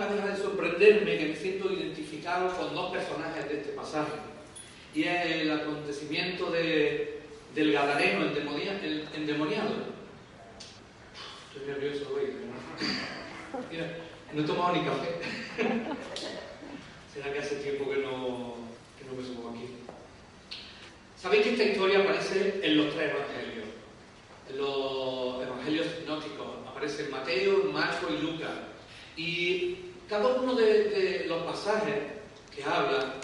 Nunca deja de sorprenderme, que me siento identificado con dos personajes de este pasaje. Y es el acontecimiento de, del Gadareno endemoniado. Estoy nervioso hoy. ¿no? He tomado ni café. Será que hace tiempo que no, que no me subo aquí. Sabéis que esta historia aparece en los tres evangelios en los evangelios sinópticos. Aparece Mateo, en Marcos y Lucas. Cada uno de, de los pasajes que habla,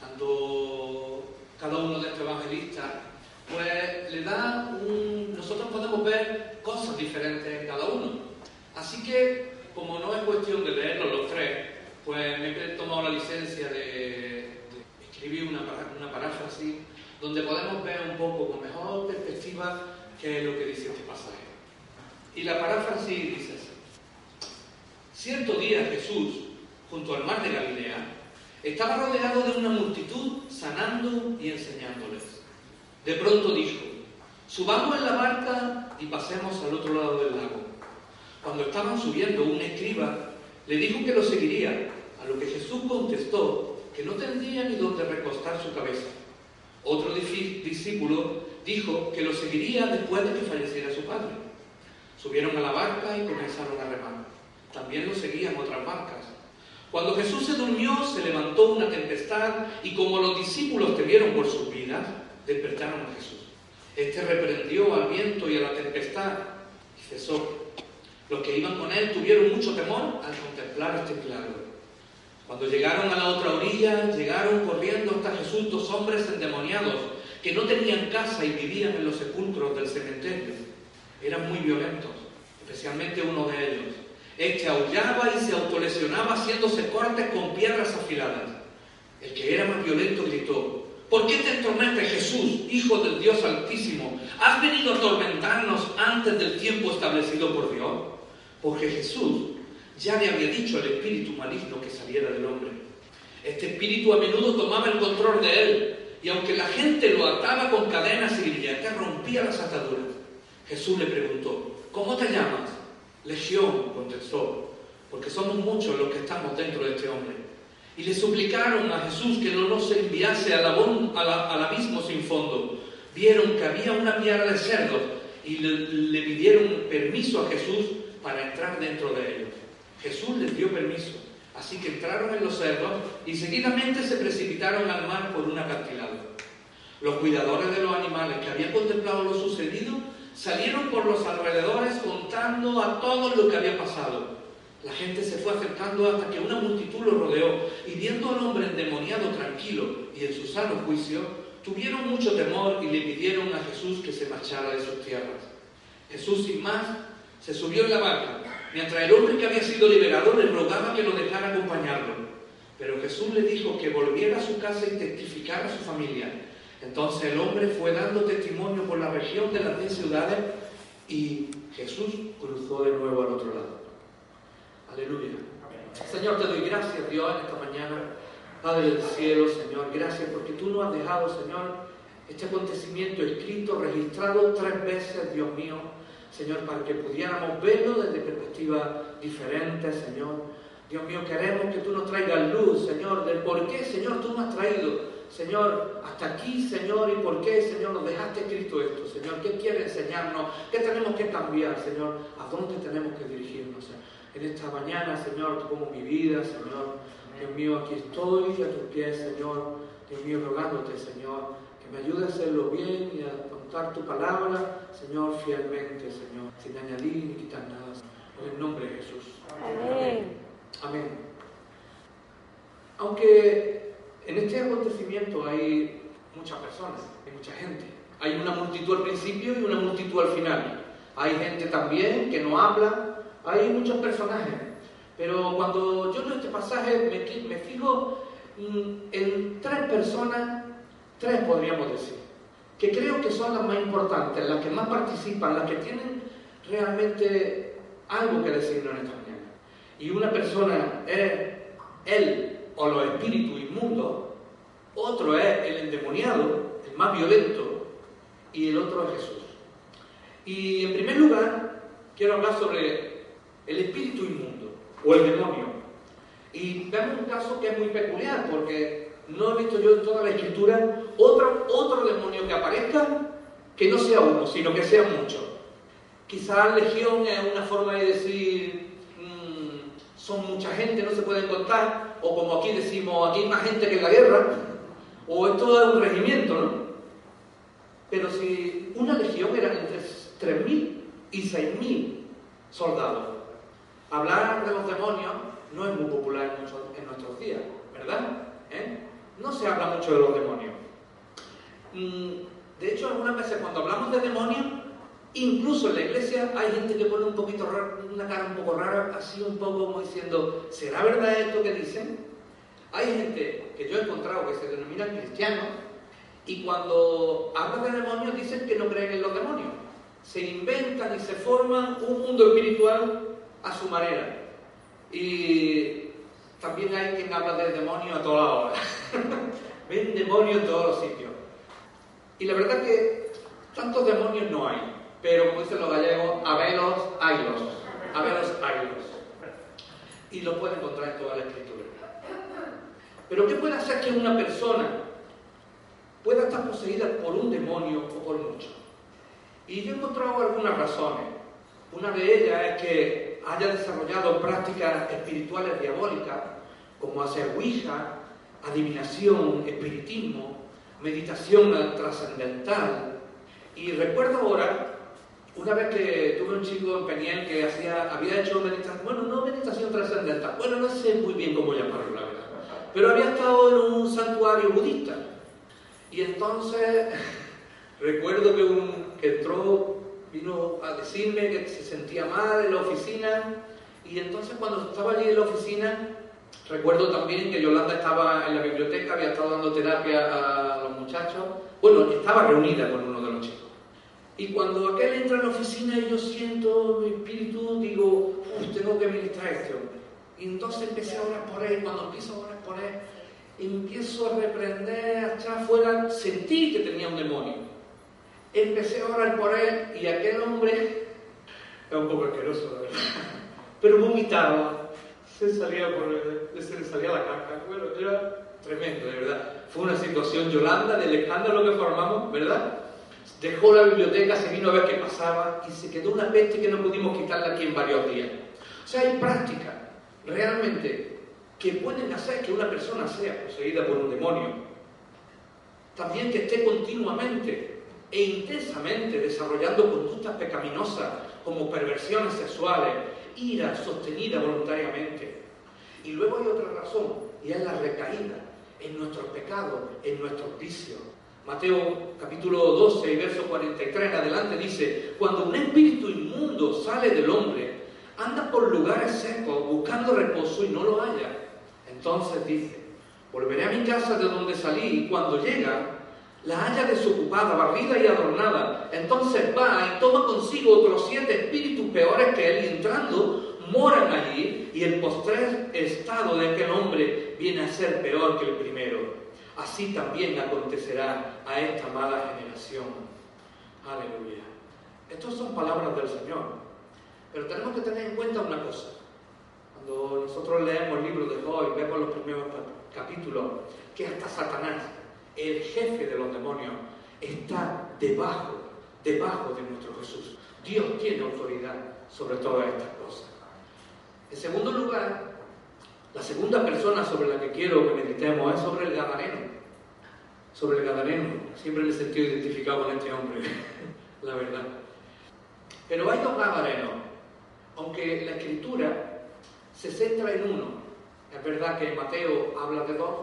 tanto cada uno de estos evangelistas, pues le da un... Nosotros podemos ver cosas diferentes en cada uno. Así que, como no es cuestión de leerlos los tres, pues me he tomado la licencia de, de escribir una, una paráfrasis donde podemos ver un poco con mejor perspectiva qué es lo que dice este pasaje. Y la paráfrasis dice. Cierto día Jesús, junto al mar de Galilea, estaba rodeado de una multitud sanando y enseñándoles. De pronto dijo, subamos en la barca y pasemos al otro lado del lago. Cuando estaban subiendo, un escriba le dijo que lo seguiría, a lo que Jesús contestó que no tendría ni dónde recostar su cabeza. Otro discípulo dijo que lo seguiría después de que falleciera su padre. Subieron a la barca y comenzaron a remar. También lo seguían otras barcas. Cuando Jesús se durmió, se levantó una tempestad y como los discípulos temieron por sus vidas, despertaron a Jesús. Este reprendió al viento y a la tempestad y cesó. Los que iban con él tuvieron mucho temor al contemplar este milagro. Cuando llegaron a la otra orilla, llegaron corriendo hasta Jesús dos hombres endemoniados que no tenían casa y vivían en los sepulcros del cementerio. Eran muy violentos, especialmente uno de ellos. Este aullaba y se autolesionaba haciéndose cortes con piedras afiladas. El que era más violento gritó, ¿por qué te atormentas Jesús, Hijo del Dios Altísimo? ¿Has venido a atormentarnos antes del tiempo establecido por Dios? Porque Jesús ya le había dicho al espíritu maligno que saliera del hombre. Este espíritu a menudo tomaba el control de él y aunque la gente lo ataba con cadenas y grilletes, rompía las ataduras. Jesús le preguntó, ¿cómo te llamas? Legión, contestó, porque somos muchos los que estamos dentro de este hombre. Y le suplicaron a Jesús que no nos enviase al, abon- al abismo sin fondo. Vieron que había una piara de cerdos y le, le pidieron permiso a Jesús para entrar dentro de ellos. Jesús les dio permiso, así que entraron en los cerdos y seguidamente se precipitaron al mar por un acantilado. Los cuidadores de los animales que habían contemplado lo sucedido salieron por los alrededores contando a todos lo que había pasado. La gente se fue acercando hasta que una multitud lo rodeó y viendo al hombre endemoniado tranquilo y en su sano juicio, tuvieron mucho temor y le pidieron a Jesús que se marchara de sus tierras. Jesús, sin más, se subió en la barca, mientras el hombre que había sido liberado le rogaba que lo dejara acompañarlo. Pero Jesús le dijo que volviera a su casa y testificara a su familia. Entonces el hombre fue dando testimonio por la región de las diez ciudades y Jesús cruzó de nuevo al otro lado. Aleluya. Señor, te doy gracias, Dios, en esta mañana. Padre del cielo, Señor, gracias porque tú nos has dejado, Señor, este acontecimiento escrito, registrado tres veces, Dios mío, Señor, para que pudiéramos verlo desde perspectivas diferentes, Señor. Dios mío, queremos que tú nos traigas luz, Señor, del por qué, Señor, tú nos has traído, Señor, hasta aquí, Señor, y por qué, Señor, nos dejaste escrito esto, Señor, qué quiere enseñarnos, qué tenemos que cambiar, Señor, a dónde tenemos que dirigirnos. En esta mañana, Señor, como mi vida, Señor, Dios mío, aquí estoy a tus pies, Señor, Dios mío, rogándote, Señor, que me ayude a hacerlo bien y a contar tu palabra, Señor, fielmente, Señor, sin añadir ni quitar nada, en el nombre de Jesús. Amén. Amén. Aunque en este acontecimiento hay muchas personas, hay mucha gente, Hay una multitud al principio y una multitud al final. Hay gente también que no habla, hay muchos personajes. Pero cuando yo leo este pasaje me, me fijo en tres personas, tres podríamos decir, que creo que son las más importantes, las que más participan, las que tienen realmente algo que decirnos en esta mañana. Y una persona es él o los espíritus inmundos, otro es el endemoniado, el más violento, y el otro es Jesús. Y en primer lugar, quiero hablar sobre el espíritu inmundo o el demonio. Y vemos un caso que es muy peculiar porque no he visto yo en toda la escritura otro, otro demonio que aparezca que no sea uno, sino que sea muchos. Quizás legión es una forma de decir, son mucha gente, no se pueden contar, o como aquí decimos, aquí hay más gente que en la guerra, o esto es un regimiento, ¿no? Pero si una legión era entre 3.000 y 6.000 soldados, hablar de los demonios no es muy popular en nuestros días, ¿verdad? ¿Eh? No se habla mucho de los demonios. Mm, de hecho, algunas veces cuando hablamos de demonios, incluso en la iglesia hay gente que pone un poquito una cara un poco rara, así un poco como diciendo, ¿será verdad esto que dicen? Hay gente que yo he encontrado que se denominan cristianos y cuando hablan de demonios dicen que no creen en los demonios. Se inventan y se forman un mundo espiritual a su manera. Y también hay quien habla del demonio a toda hora. Ven demonios en todos los sitios. Y la verdad que tantos demonios no hay. Pero como dicen los gallegos, velos haylos. velos haylos. Y lo pueden encontrar en toda la escritura. Pero ¿qué puede hacer que una persona pueda estar poseída por un demonio o por mucho? Y yo he encontrado algunas razones. Una de ellas es que haya desarrollado prácticas espirituales diabólicas, como hacer ouija, adivinación, espiritismo, meditación trascendental. Y recuerdo ahora, una vez que tuve un chico en Peniel que hacía, había hecho meditación, bueno, no meditación trascendental, bueno, no sé muy bien cómo llamarlo, la verdad pero había estado en un santuario budista. Y entonces recuerdo que, un, que entró, vino a decirme que se sentía mal en la oficina. Y entonces cuando estaba allí en la oficina, recuerdo también que Yolanda estaba en la biblioteca, había estado dando terapia a los muchachos. Bueno, estaba reunida con uno de. Y cuando aquel entra en la oficina y yo siento mi espíritu, digo, tengo que ministrar a este hombre. Y entonces empecé a orar por él. Cuando empiezo a orar por él, empiezo a reprender, a afuera, sentí que tenía un demonio. Empecé a orar por él y aquel hombre, era un poco asqueroso, la verdad, pero vomitaba, se salía por se le salía la caca, bueno, era tremendo, de verdad. Fue una situación, Yolanda, del escándalo que formamos, ¿verdad? Dejó la biblioteca, se vino a ver qué pasaba y se quedó una peste que no pudimos quitarla aquí en varios días. O sea, hay práctica realmente que pueden hacer que una persona sea poseída por un demonio. También que esté continuamente e intensamente desarrollando conductas pecaminosas como perversiones sexuales, ira sostenida voluntariamente. Y luego hay otra razón, y es la recaída en nuestros pecados, en nuestros vicios. Mateo capítulo 12 y verso 43 en adelante dice, cuando un espíritu inmundo sale del hombre, anda por lugares secos buscando reposo y no lo halla. Entonces dice, volveré a mi casa de donde salí y cuando llega, la halla desocupada, barrida y adornada. Entonces va y toma consigo otros siete espíritus peores que él y entrando moran allí y el postrer estado de aquel hombre viene a ser peor que el primero. Así también acontecerá a esta mala generación. Aleluya. Estas son palabras del Señor. Pero tenemos que tener en cuenta una cosa. Cuando nosotros leemos el libro de Job y vemos los primeros capítulos, que hasta Satanás, el jefe de los demonios, está debajo, debajo de nuestro Jesús. Dios tiene autoridad sobre todas estas cosas. En segundo lugar, la segunda persona sobre la que quiero que meditemos es sobre el Gadareno. Sobre el Gadareno. Siempre me he sentido identificado con este hombre, la verdad. Pero hay dos Gadarenos aunque la escritura se centra en uno. Es verdad que Mateo habla de dos,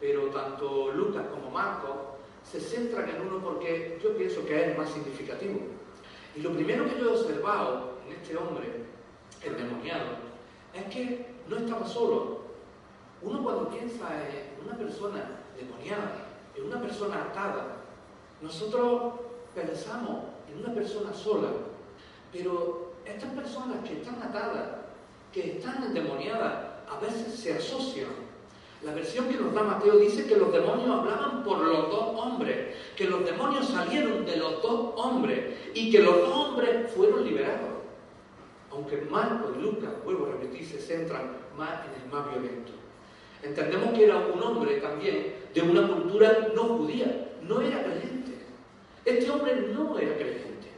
pero tanto Lucas como Marcos se centran en uno porque yo pienso que es el más significativo. Y lo primero que yo he observado en este hombre endemoniado es que no estaba solo. Uno cuando piensa en una persona demoniada, en una persona atada, nosotros pensamos en una persona sola, pero estas personas que están atadas, que están endemoniadas, a veces se asocian. La versión que nos da Mateo dice que los demonios hablaban por los dos hombres, que los demonios salieron de los dos hombres y que los dos hombres fueron liberados. Aunque Marco y Lucas, vuelvo a repetir, se centran más en el más violento. Entendemos que era un hombre también de una cultura no judía, no era creyente. Este hombre no era creyente.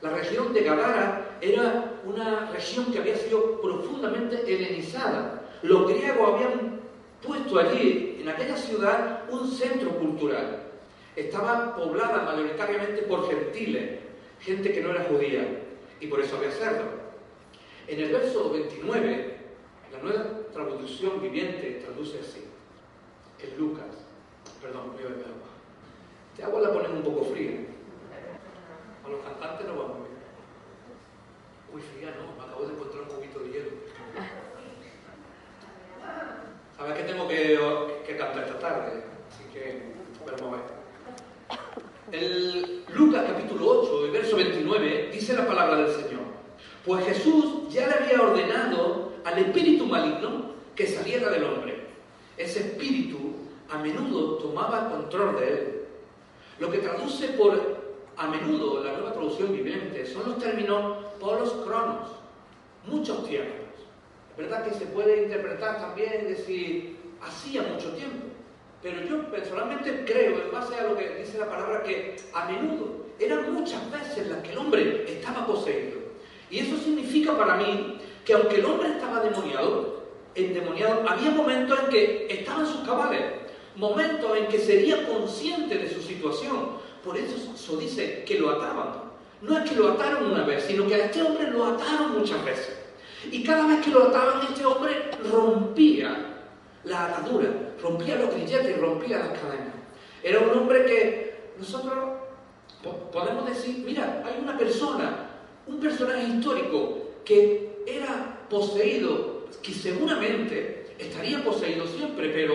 La región de Gadara era una región que había sido profundamente helenizada. Los griegos habían puesto allí, en aquella ciudad, un centro cultural. Estaba poblada mayoritariamente por gentiles, gente que no era judía, y por eso había cerdo. En el verso 29, la nueva traducción viviente traduce así, en Lucas, perdón, voy a beber agua. Este agua la ponen un poco fría. A los cantantes no vamos bien. Uy, fría no, me acabo de encontrar un poquito de hielo. ¿Sabes que tengo que, que cantar esta tarde? Así que, vamos a ver. El Lucas capítulo 8, el verso 29, dice la palabra del Señor. Pues Jesús ya le había ordenado al espíritu maligno que saliera del hombre. Ese espíritu a menudo tomaba control de él. Lo que traduce por a menudo la nueva traducción viviente son los términos polos cronos, muchos tiempos. Es verdad que se puede interpretar también decir hacía mucho tiempo, pero yo personalmente creo, en base a lo que dice la palabra, que a menudo eran muchas veces las que el hombre estaba poseído. Y eso significa para mí que aunque el hombre estaba demoniado, endemoniado, había momentos en que estaba en sus cabales, momentos en que sería consciente de su situación. Por eso eso dice que lo ataban. No es que lo ataron una vez, sino que a este hombre lo ataron muchas veces. Y cada vez que lo ataban, este hombre rompía la atadura, rompía los grilletes, rompía las cadenas. Era un hombre que nosotros podemos decir, mira, hay una persona, un personaje histórico que era poseído, que seguramente estaría poseído siempre, pero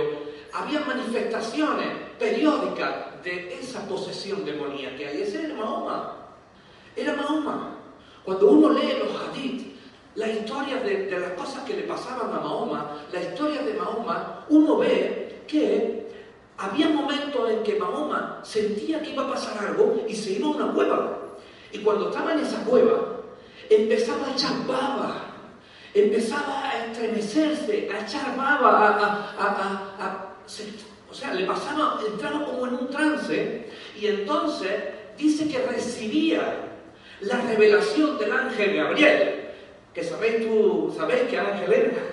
había manifestaciones periódicas de esa posesión demoníaca. Y ese era Mahoma. Era Mahoma. Cuando uno lee los hadith, la historia de, de, las cosas que le pasaban a Mahoma, la historia de Mahoma, uno ve que había momentos en que Mahoma sentía que iba a pasar algo y se iba a una cueva. Y cuando estaba en esa cueva, empezaba a echar baba, empezaba a estremecerse, a echar baba, a, a, a, o sea, le pasaba, entraba como en un trance y entonces dice que recibía la revelación del ángel Gabriel, que sabéis tú, sabéis que ángel era,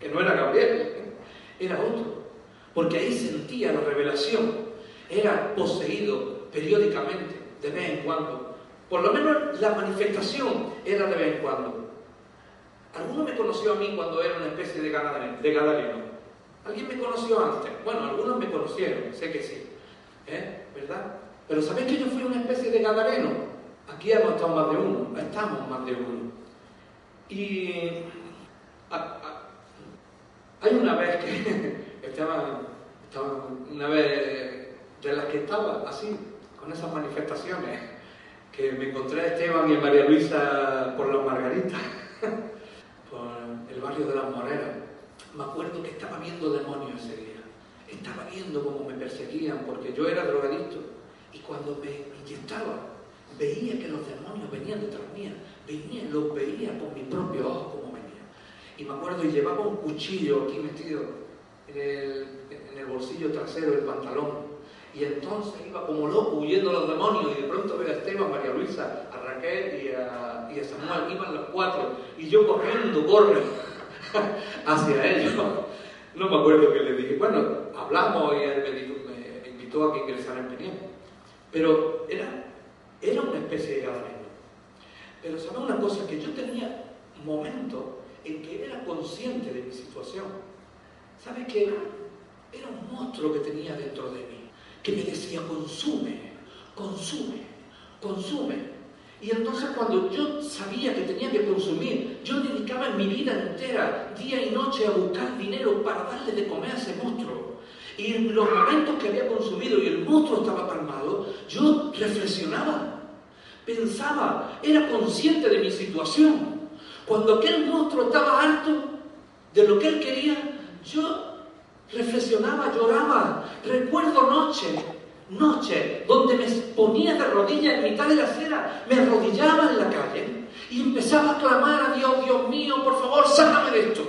que no era Gabriel, era otro, porque ahí sentía la revelación, era poseído periódicamente, de vez en cuando, por lo menos la manifestación era de vez en cuando. Alguno me conoció a mí cuando era una especie de gadareno. ¿Alguien me conoció antes? Bueno, algunos me conocieron, sé que sí. ¿Eh? ¿Verdad? Pero ¿sabéis que yo fui una especie de gadareno? Aquí hemos estado más de uno, estamos más de uno. Y hay una vez que estaba, una vez de las que estaba así, con esas manifestaciones, que me encontré a Esteban y a María Luisa por las Margaritas, por el barrio de las Moreras me acuerdo que estaba viendo demonios ese día. Estaba viendo cómo me perseguían porque yo era drogadicto. Y cuando me inyectaba, veía que los demonios venían detrás mía. Venían, los veía con mis propios ojos como venían. Y me acuerdo, y llevaba un cuchillo aquí metido el, en el bolsillo trasero del pantalón. Y entonces iba como loco huyendo los demonios y de pronto veo a Esteban, María Luisa, a Raquel y a, y a Samuel, iban los cuatro y yo corriendo, corre hacia ellos. No me acuerdo qué le dije. Bueno, hablamos y él me, dijo, me invitó a que ingresara en Peniel. Pero era, era una especie de gadareno. Pero sabe una cosa, que yo tenía momentos en que era consciente de mi situación. ¿Sabe que Era un monstruo que tenía dentro de mí. Que me decía, consume, consume, consume. Y entonces cuando yo sabía que tenía que consumir, yo dedicaba mi vida entera, día y noche, a buscar dinero para darle de comer a ese monstruo. Y en los momentos que había consumido y el monstruo estaba calmado, yo reflexionaba, pensaba, era consciente de mi situación. Cuando aquel monstruo estaba alto de lo que él quería, yo reflexionaba, lloraba. Recuerdo noche, noche, donde me ponía de rodillas en mitad de la acera, me arrodillaba en la calle y empezaba a clamar a Dios, Dios mío, por favor, sácame de esto.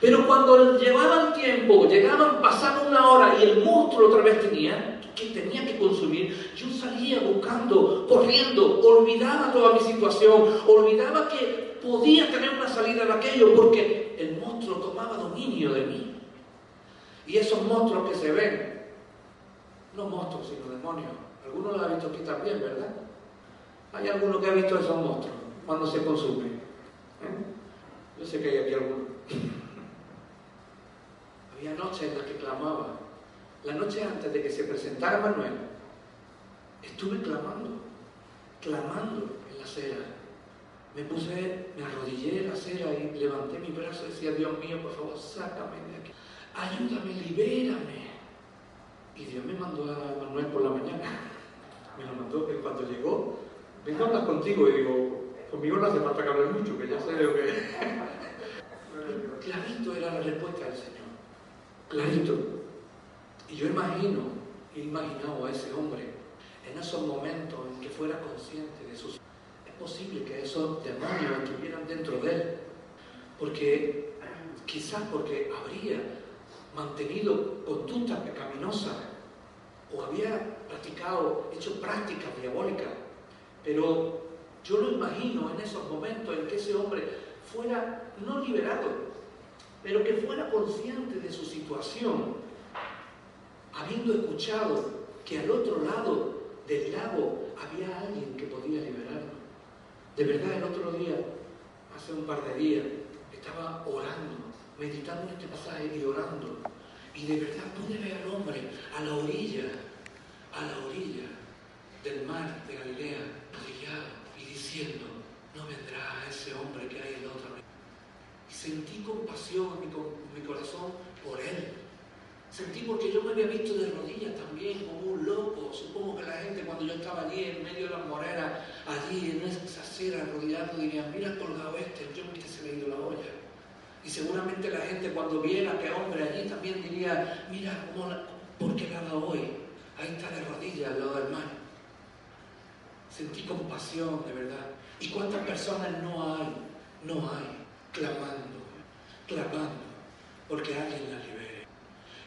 Pero cuando llevaba el tiempo, llegaban, pasaba una hora y el monstruo otra vez tenía, que tenía que consumir, yo salía buscando, corriendo, olvidaba toda mi situación, olvidaba que podía tener una salida de aquello, porque el monstruo tomaba dominio de mí. Y esos monstruos que se ven, no monstruos, sino demonios, algunos lo han visto aquí también, ¿verdad? Hay alguno que ha visto esos monstruos cuando se consumen. ¿eh? Yo sé que hay aquí algunos. Había noches en las que clamaba. La noche antes de que se presentara Manuel, estuve clamando, clamando en la acera. Me puse, me arrodillé en la acera y levanté mi brazo y decía, Dios mío, por favor, sácame de. Ayúdame, libérame. Y Dios me mandó a Manuel por la mañana. Me lo mandó que cuando llegó, vengo a contigo y digo, conmigo no hace falta que hables mucho, que ya sé lo que... Clarito era la respuesta del Señor clarito. Y yo imagino, he imaginado a ese hombre en esos momentos en que fuera consciente de sus... Es posible que esos demonios estuvieran dentro de él, porque quizás porque habría mantenido conductas pecaminosas o había practicado, hecho prácticas diabólicas, pero yo lo imagino en esos momentos en que ese hombre fuera no liberado, pero que fuera consciente de su situación, habiendo escuchado que al otro lado del lago había alguien que podía liberarlo. De verdad, el otro día, hace un par de días, estaba orando, meditando en este pasaje y orando. Y de verdad pude ver al hombre a la orilla, a la orilla del mar de Galilea, arrodillado y diciendo, no vendrá ese hombre que hay en la otra sentí compasión en mi, corazón por él. Sentí porque yo me había visto de rodillas también, como un loco. Supongo que la gente cuando yo estaba allí en medio de las moreras, allí en esa acera arrodillado, dirían, mira colgado este, yo me hubiese leído la olla. Y seguramente la gente cuando viera que hombre allí también diría, mira cómo ¿por qué nada hoy? Ahí está de rodillas al lado del mar. Sentí compasión, de verdad. ¿Y cuántas personas no hay? No hay clamando, clamando, porque alguien la libere.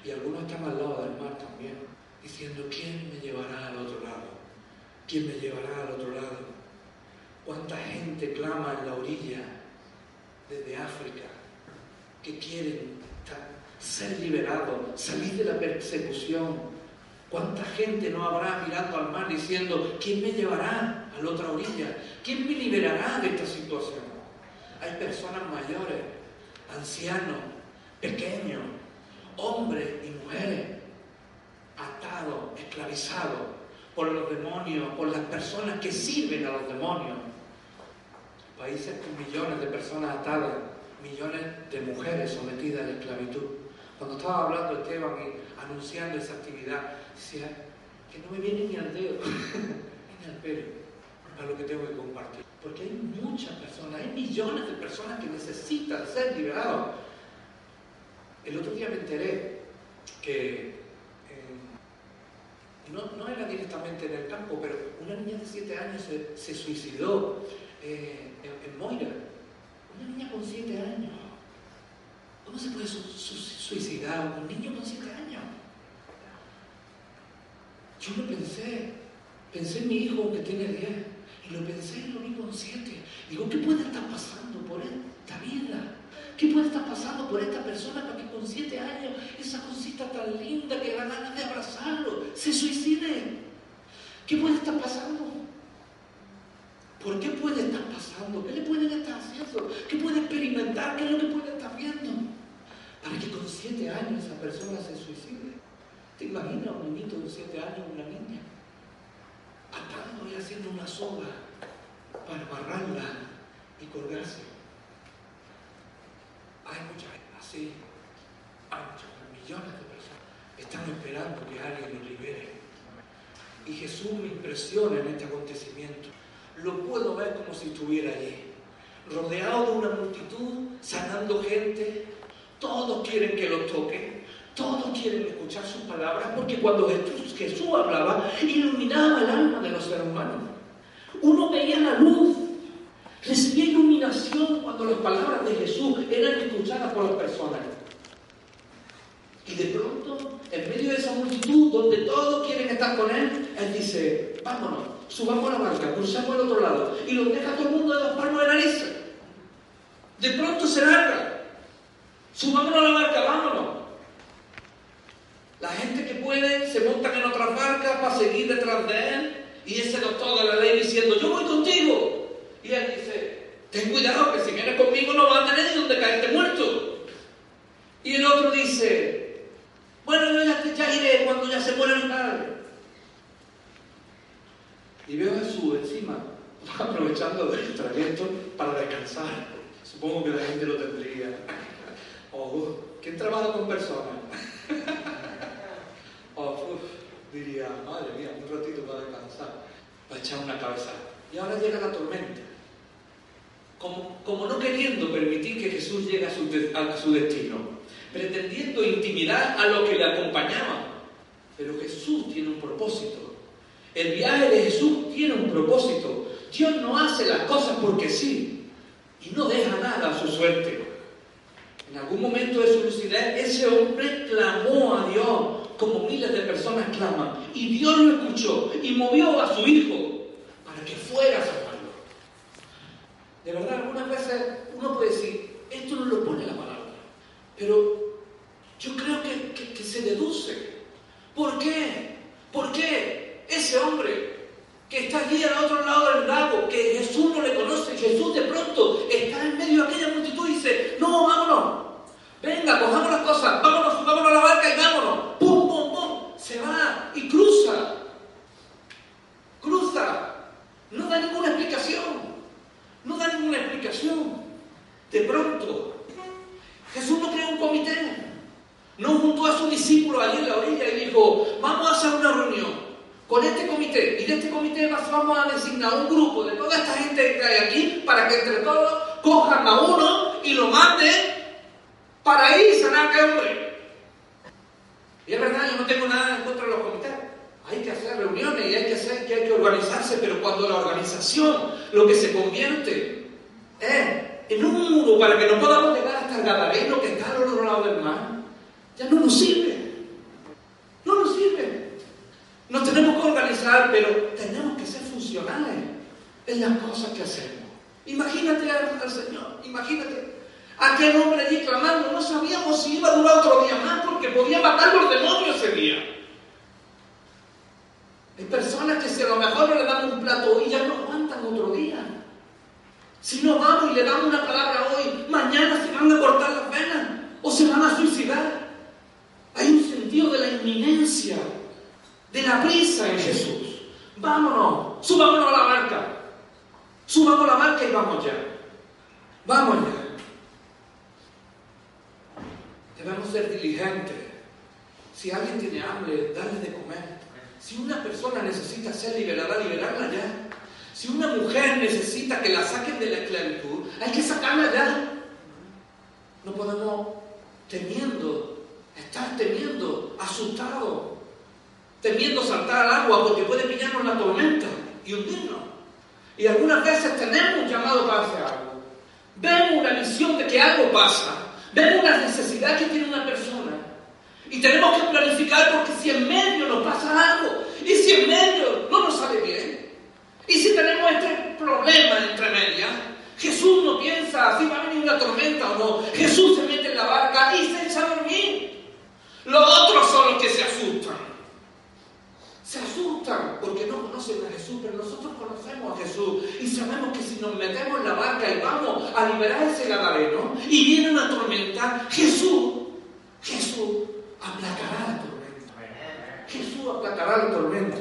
Y algunos están al lado del mar también, diciendo, ¿quién me llevará al otro lado? ¿Quién me llevará al otro lado? ¿Cuánta gente clama en la orilla desde África que quieren ser liberados, salir de la persecución? ¿Cuánta gente no habrá mirando al mar diciendo, ¿quién me llevará a la otra orilla? ¿Quién me liberará de esta situación? Hay personas mayores, ancianos, pequeños, hombres y mujeres, atados, esclavizados por los demonios, por las personas que sirven a los demonios. Países con millones de personas atadas, millones de mujeres sometidas a la esclavitud. Cuando estaba hablando Esteban y anunciando esa actividad, decía que no me viene ni al dedo, ni al pelo para lo que tengo que compartir. Porque hay muchas personas, hay millones de personas que necesitan ser liberados. El otro día me enteré que eh, no, era directamente en el campo, pero una niña de 7 años se, suicidó eh, en, Moira. Una niña con 7 años. ¿Cómo se puede suicidar un niño con 7 años? Yo lo pensé. Pensé en mi hijo que tiene 10. Y lo pensé y lo vi consciente. Digo, ¿qué puede estar pasando por esta vida? ¿Qué puede estar pasando por esta persona para que con siete años, esa cosita tan linda que da ganas de abrazarlo, se suicide? ¿Qué puede estar pasando? ¿Por qué puede estar pasando? ¿Qué le pueden estar haciendo? ¿Qué puede experimentar? ¿Qué es lo que puede estar viendo? Para que con siete años esa persona se suicide. ¿Te imaginas un niñito de 7 años, una niña, atando y haciendo una soga para amarrarla y colgarse? Hay mucha gente así, hay muchas, millones de personas están esperando que alguien los libere. Y Jesús me impresiona en este acontecimiento. Lo puedo ver como si estuviera allí, rodeado de una multitud, sanando gente. Todos quieren que lo toque, todos quieren escuchar sus palabras, porque cuando Jesús, Jesús hablaba, iluminaba el alma de los hermanos. Uno veía la luz, recibía iluminación cuando las palabras de Jesús eran escuchadas por las personas. Y de pronto, en medio de esa multitud donde todos quieren estar con Él, Él dice, vámonos, subamos a la barca, cruzamos al otro lado. Y lo deja todo el mundo de dos palmos de nariz. De pronto se larga. Subámonos a la barca, vámonos. La gente que puede se montan en otras barcas para seguir detrás de Él. Y ese doctor de la ley diciendo, yo voy contigo. Y Él dice, ten cuidado que si vienes conmigo no vas a tener ni donde caerte muerto. Y el otro dice, bueno, yo ya, ya iré cuando ya se muera mi padre. Y veo a Jesús encima, aprovechando del trayecto para descansar. Supongo que la gente lo tendría. Oh, ¿quién trabaja con personas? Oh, diría, madre mía, un ratito para descansar, para echar una cabeza. Y ahora llega la tormenta. Como, como no queriendo permitir que Jesús llegue a su, de- a su destino, pretendiendo intimidar a los que le acompañaban. Pero Jesús tiene un propósito. El viaje de Jesús tiene un propósito. Dios no hace las cosas porque sí y no deja nada a su suerte. En algún momento de su lucidez, ese hombre clamó a Dios como miles de personas claman. Y Dios lo escuchó y movió a su hijo para que fuera a salvarlo. De verdad, algunas veces uno puede decir, esto no lo pone la palabra. Pero yo creo que, se deduce. ¿Por qué? ¿Por qué ese hombre que está allí al otro lado del lago, a liberar ese gadareno y viene una tormenta, Jesús, Jesús aplacará la tormenta. saltará la tormenta.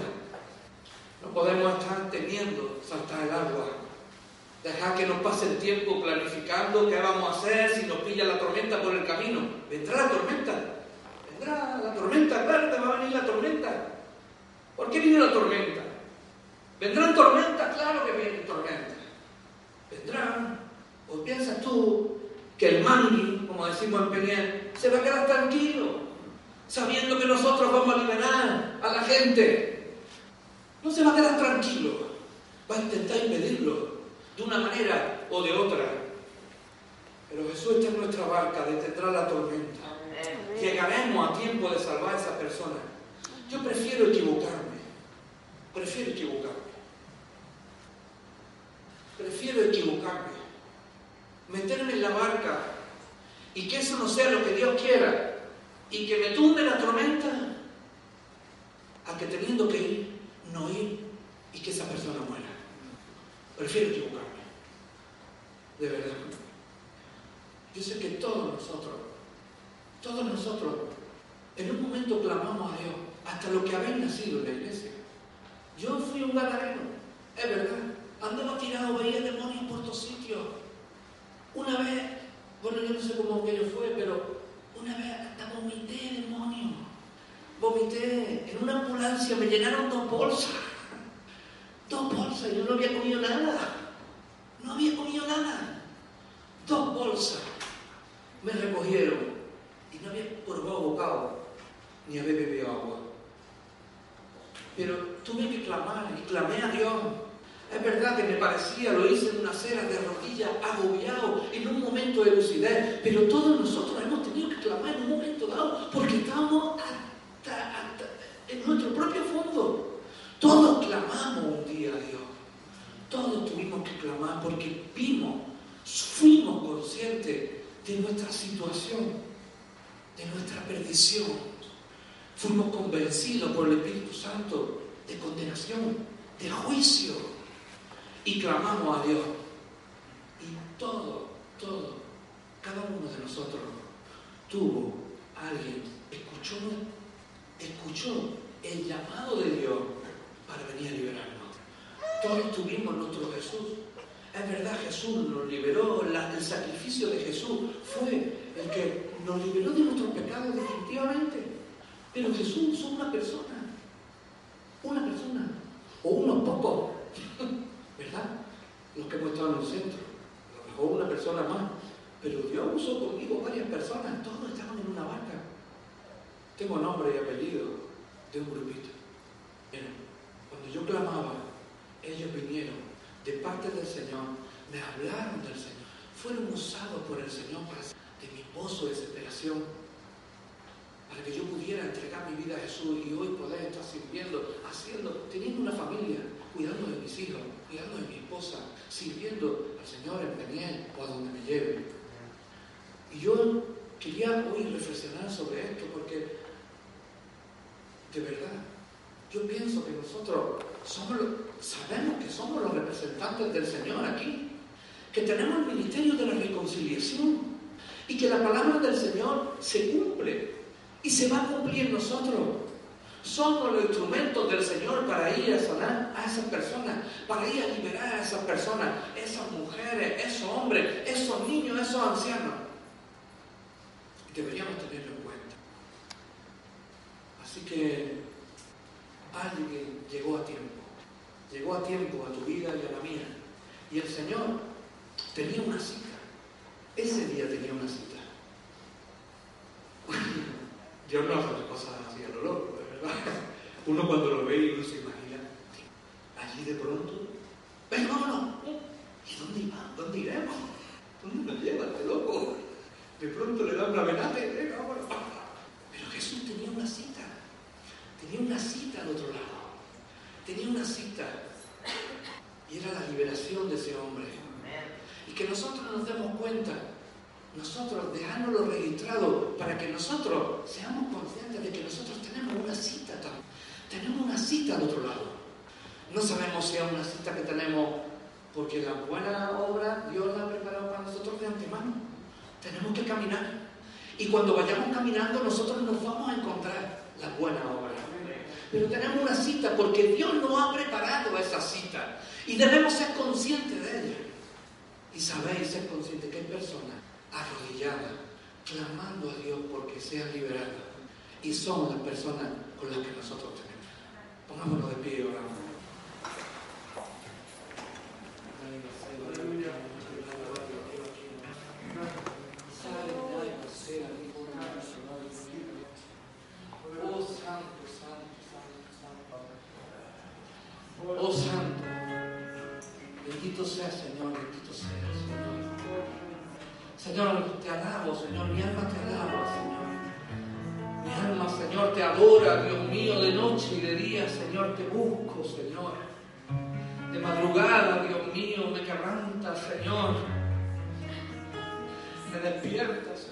No podemos estar temiendo saltar el agua. Dejar que nos pase el tiempo planificando qué vamos a hacer si nos pilla la tormenta por el camino. Vendrá la tormenta. Vendrá la tormenta, claro que va a venir la tormenta. ¿Por qué viene la tormenta? ¿Vendrán tormentas? Claro que vienen tormentas. Vendrán. ¿O piensas tú que el mangui, como decimos en Peñel, se va a quedar tranquilo, sabiendo que nosotros vamos a liberar a la gente? No se va a quedar tranquilo. Va a intentar impedirlo de una manera o de otra. Pero Jesús está en nuestra barca, detendrá la tormenta. Llegaremos a tiempo de salvar a esa persona. Yo prefiero equivocarme. Prefiero equivocarme. Prefiero equivocarme. Meterme en la barca y que eso no sea lo que Dios quiera y que me tumbe la tormenta a que teniendo que ir, no ir y que esa persona muera. Prefiero equivocarme. De verdad. Yo sé que todos nosotros, todos nosotros, en un momento clamamos a Dios, hasta lo que habéis nacido en la iglesia. Yo fui un gadareno, es verdad. Andaba tirado, veía demonios por todos sitios. Una vez, bueno, yo no sé cómo aquello fue, pero una vez hasta vomité demonios. Vomité en una ambulancia, me llenaron dos bolsas. Dos bolsas, yo no había comido nada. No había comido nada. Dos bolsas. Me recogieron y no había probado bocado, ni había bebido agua. Pero tuve que clamar y clamé a Dios. Es verdad que me parecía, lo hice en una acera de rodillas, agobiado, en un momento de lucidez, pero todos nosotros hemos tenido que clamar en un momento dado, porque estábamos en nuestro propio fondo. Todos clamamos un día a Dios. Todos tuvimos que clamar porque vimos, fuimos conscientes de nuestra situación, de nuestra perdición. Fuimos convencidos por el Espíritu Santo de condenación, de juicio. Y clamamos a Dios. Y todo, todo, cada uno de nosotros tuvo alguien, escuchó, escuchó el llamado de Dios para venir a liberarnos. Todos tuvimos nuestro Jesús. Es verdad, Jesús nos liberó, el sacrificio de Jesús fue el que nos liberó de nuestros pecados definitivamente. Pero Jesús usó una persona, una persona, o unos pocos, Los que hemos estado en el centro, a lo mejor una persona más, pero Dios usó conmigo varias personas, todos estaban en una barca. Tengo nombre y apellido de un grupito. Cuando yo clamaba, ellos vinieron de parte del Señor, me hablaron del Señor, fueron usados por el Señor para de mi pozo de desesperación, para que yo pudiera entregar mi vida a Jesús y hoy poder estar sirviendo, haciendo, teniendo una familia, cuidando de mis hijos, cuidando de mi esposa, sirviendo al Señor en Peniel o a donde me lleve. Y yo quería hoy reflexionar sobre esto porque, de verdad, yo pienso que nosotros somos sabemos que somos los representantes del Señor aquí, que tenemos el ministerio de la reconciliación y que la palabra del Señor se cumple y se va a cumplir en nosotros. Somos los instrumentos del Señor para ir a sanar a esas personas, para ir a liberar a esas personas, esas mujeres, esos hombres, esos niños, esos ancianos. Deberíamos tenerlo en cuenta. Así que alguien llegó a tiempo, llegó a tiempo a tu vida y a la mía. Y el Señor tenía una cita. Ese día tenía una cita. Dios no hace cosas así a lo loco, de verdad. Uno cuando lo ve y uno se imagina, allí de pronto, venga, vámonos. ¿Y dónde iba? ¿Dónde iremos? ¿Dónde nos lleva este loco? De pronto le dan la venate, venga, vámonos. Pero Jesús tenía una cita. Tenía una cita al otro lado. Tenía una cita. Y era la liberación de ese hombre. Y que nosotros nos demos cuenta, nosotros dejándolo registrado para que nosotros seamos conscientes de que nosotros tenemos una cita, tenemos una cita al otro lado. No sabemos si es una cita que tenemos porque la buena obra Dios la ha preparado para nosotros de antemano. Tenemos que caminar. Y cuando vayamos caminando nosotros nos vamos a encontrar la buena obra. Pero tenemos una cita porque Dios nos ha preparado esa cita. Y debemos ser conscientes de ella. Y sabéis, ser conscientes que hay personas arrodillada, clamando a Dios porque sea liberada. Y somos las personas con las que nosotros tenemos. Pongámonos de pie y oramos. Oh Santo, oh, bendito seas Señor, bendito seas Señor. Señor, te alabo, Señor, mi alma te alaba, Señor. Mi alma, Señor, te adora, Dios mío, de noche y de día, Señor, te busco, Señor. De madrugada, Dios mío, me quebranta, Señor. Me despierta, Señor.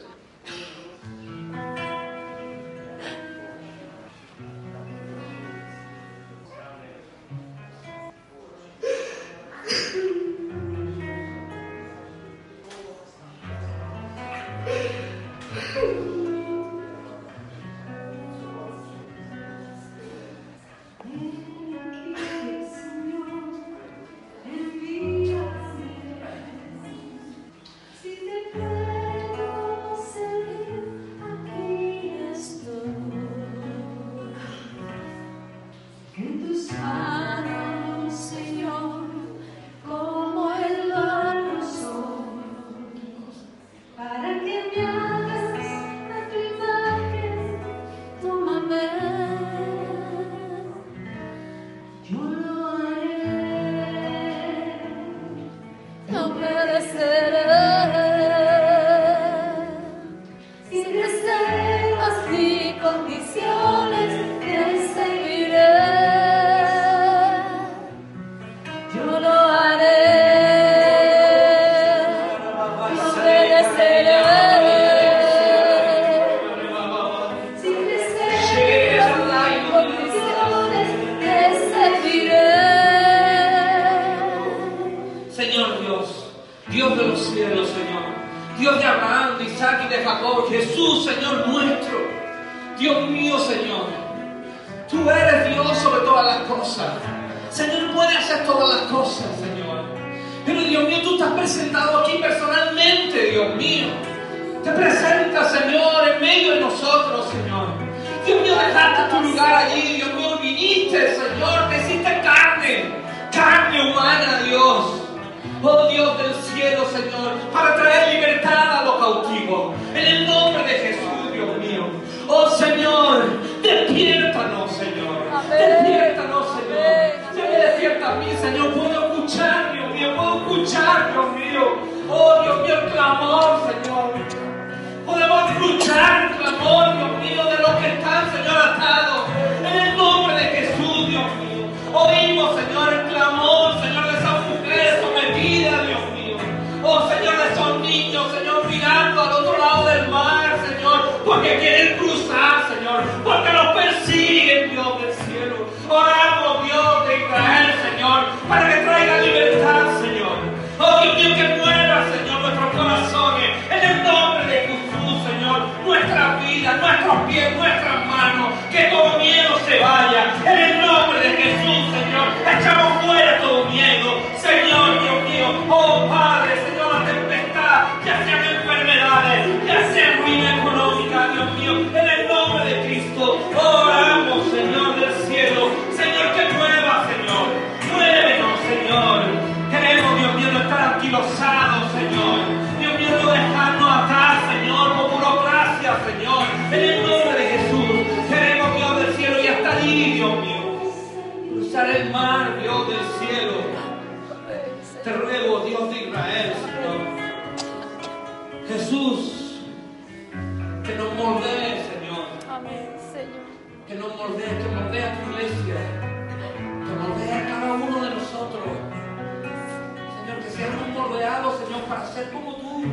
ser como tú.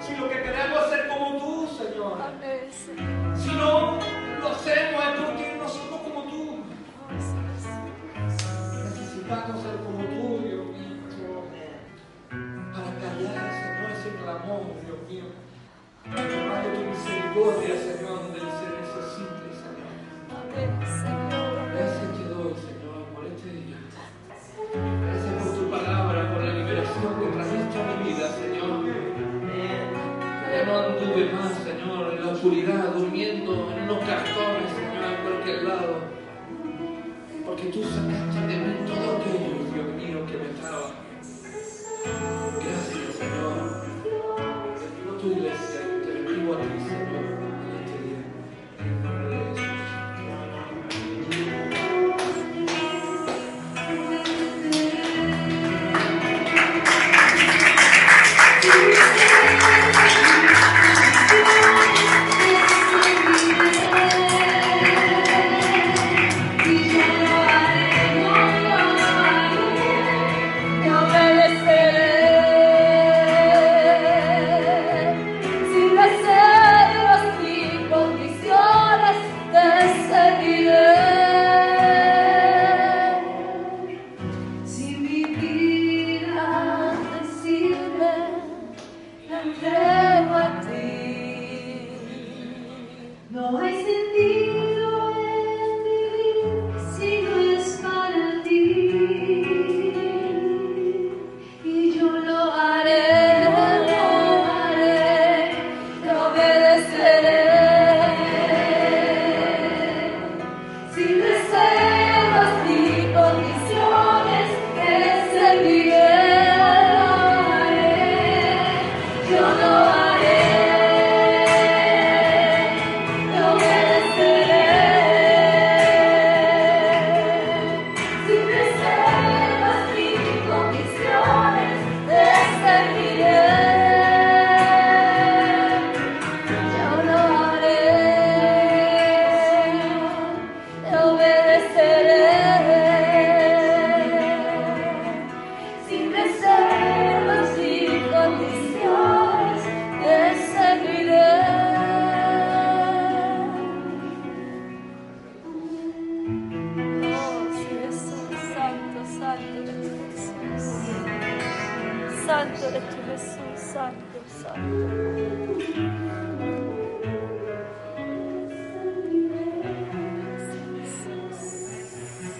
Si lo que queremos es ser como tú, Señor. Si no lo hacemos es porque no somos como tú. Necesitamos ser como tú, Dios mío. Para callar, Señor, ese clamor, Dios mío. Para tu misericordia, Señor. durmiendo en unos cartones Señor, en cualquier lado. Porque tú sacaste de mí todo aquello, Dios mío, que me estaba. Gracias, Señor. Te bendigo a ti, Señor.